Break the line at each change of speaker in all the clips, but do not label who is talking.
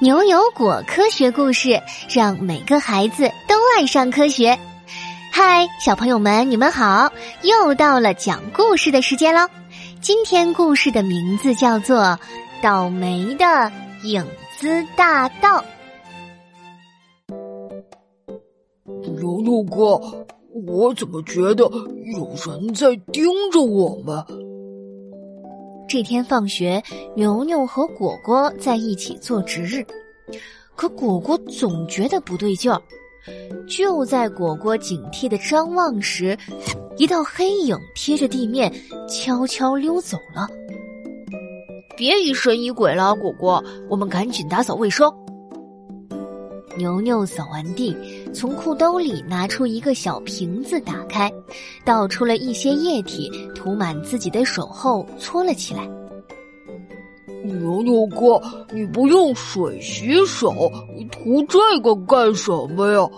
牛油果科学故事，让每个孩子都爱上科学。嗨，小朋友们，你们好！又到了讲故事的时间喽。今天故事的名字叫做《倒霉的影子大盗》。
牛牛哥，我怎么觉得有人在盯着我们？
这天放学，牛牛和果果在一起做值日，可果果总觉得不对劲儿。就在果果警惕的张望时，一道黑影贴着地面，悄悄溜走了。
别疑神疑鬼了，果果，我们赶紧打扫卫生。
牛牛扫完地，从裤兜里拿出一个小瓶子，打开，倒出了一些液体，涂满自己的手后搓了起来。
牛牛哥，你不用水洗手，涂这个干什么呀？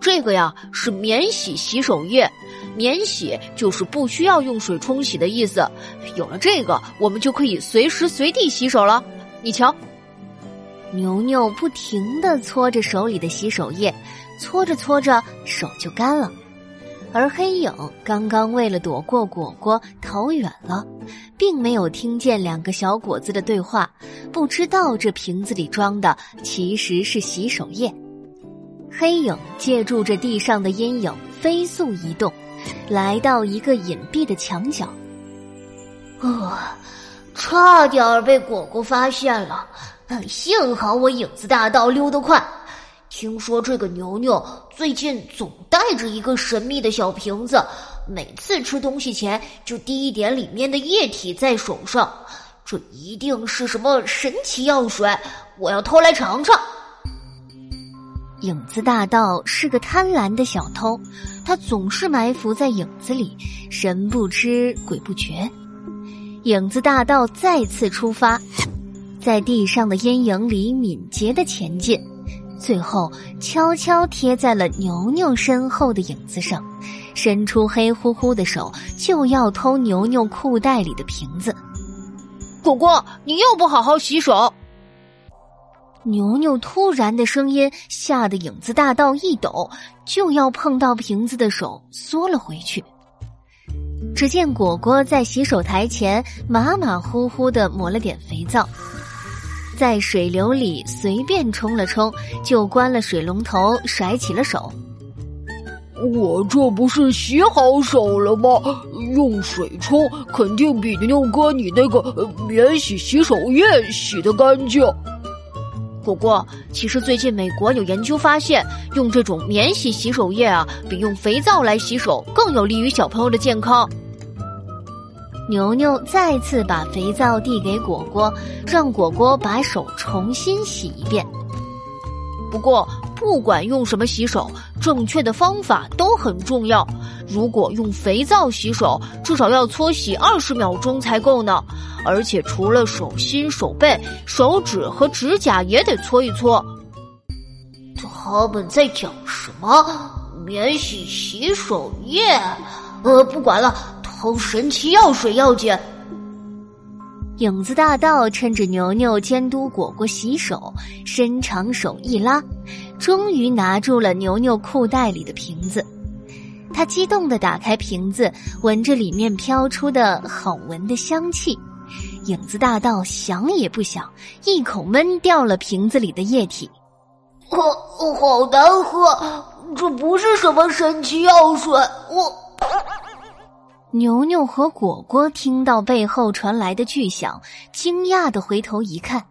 这个呀是免洗洗手液，免洗就是不需要用水冲洗的意思。有了这个，我们就可以随时随地洗手了。你瞧。
牛牛不停的搓着手里的洗手液，搓着搓着手就干了。而黑影刚刚为了躲过果果逃远了，并没有听见两个小果子的对话，不知道这瓶子里装的其实是洗手液。黑影借助着地上的阴影飞速移动，来到一个隐蔽的墙角。
哦，差点被果果发现了。幸好我影子大盗溜得快。听说这个牛牛最近总带着一个神秘的小瓶子，每次吃东西前就滴一点里面的液体在手上。这一定是什么神奇药水，我要偷来尝尝。
影子大盗是个贪婪的小偷，他总是埋伏在影子里，神不知鬼不觉。影子大盗再次出发。在地上的阴影里敏捷的前进，最后悄悄贴在了牛牛身后的影子上，伸出黑乎乎的手就要偷牛牛裤袋里的瓶子。
果果，你又不好好洗手！
牛牛突然的声音吓得影子大道一抖，就要碰到瓶子的手缩了回去。只见果果在洗手台前马马虎虎的抹了点肥皂。在水流里随便冲了冲，就关了水龙头，甩起了手。
我这不是洗好手了吗？用水冲肯定比牛牛哥你那个免洗洗手液洗的干净。
果果，其实最近美国有研究发现，用这种免洗洗手液啊，比用肥皂来洗手更有利于小朋友的健康。
牛牛再次把肥皂递给果果，让果果把手重新洗一遍。
不过，不管用什么洗手，正确的方法都很重要。如果用肥皂洗手，至少要搓洗二十秒钟才够呢。而且，除了手心、手背，手指和指甲也得搓一搓。
他们在讲什么？免洗洗手液？呃，不管了。偷神奇药水要紧。
影子大盗趁着牛牛监督果果洗手，伸长手一拉，终于拿住了牛牛裤袋里的瓶子。他激动的打开瓶子，闻着里面飘出的好闻的香气。影子大盗想也不想，一口闷掉了瓶子里的液体。
我我，好难喝！这不是什么神奇药水，我。
牛牛和果果听到背后传来的巨响，惊讶的回头一看，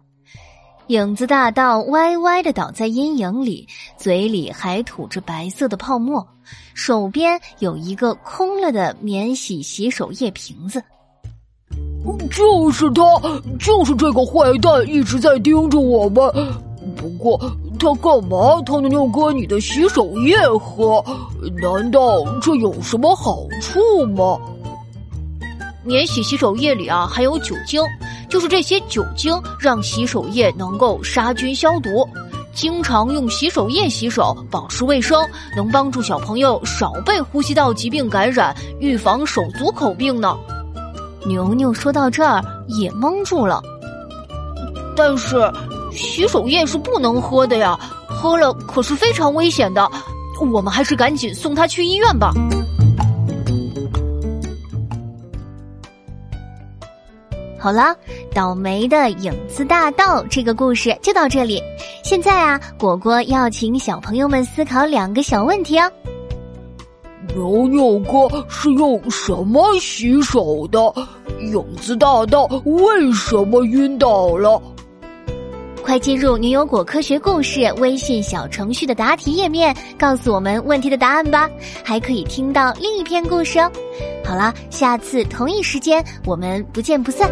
影子大盗歪歪的倒在阴影里，嘴里还吐着白色的泡沫，手边有一个空了的免洗洗手液瓶子。
就是他，就是这个坏蛋一直在盯着我们。不过他干嘛偷牛牛哥你的洗手液喝？难道这有什么好处吗？
免洗洗手液里啊含有酒精，就是这些酒精让洗手液能够杀菌消毒。经常用洗手液洗手，保持卫生，能帮助小朋友少被呼吸道疾病感染，预防手足口病呢。
牛牛说到这儿也懵住了。
但是洗手液是不能喝的呀，喝了可是非常危险的。我们还是赶紧送他去医院吧。
好了，倒霉的影子大盗这个故事就到这里。现在啊，果果要请小朋友们思考两个小问题哦。
牛牛哥是用什么洗手的？影子大盗为什么晕倒了？
快进入牛油果科学故事微信小程序的答题页面，告诉我们问题的答案吧！还可以听到另一篇故事哦。好了，下次同一时间我们不见不散。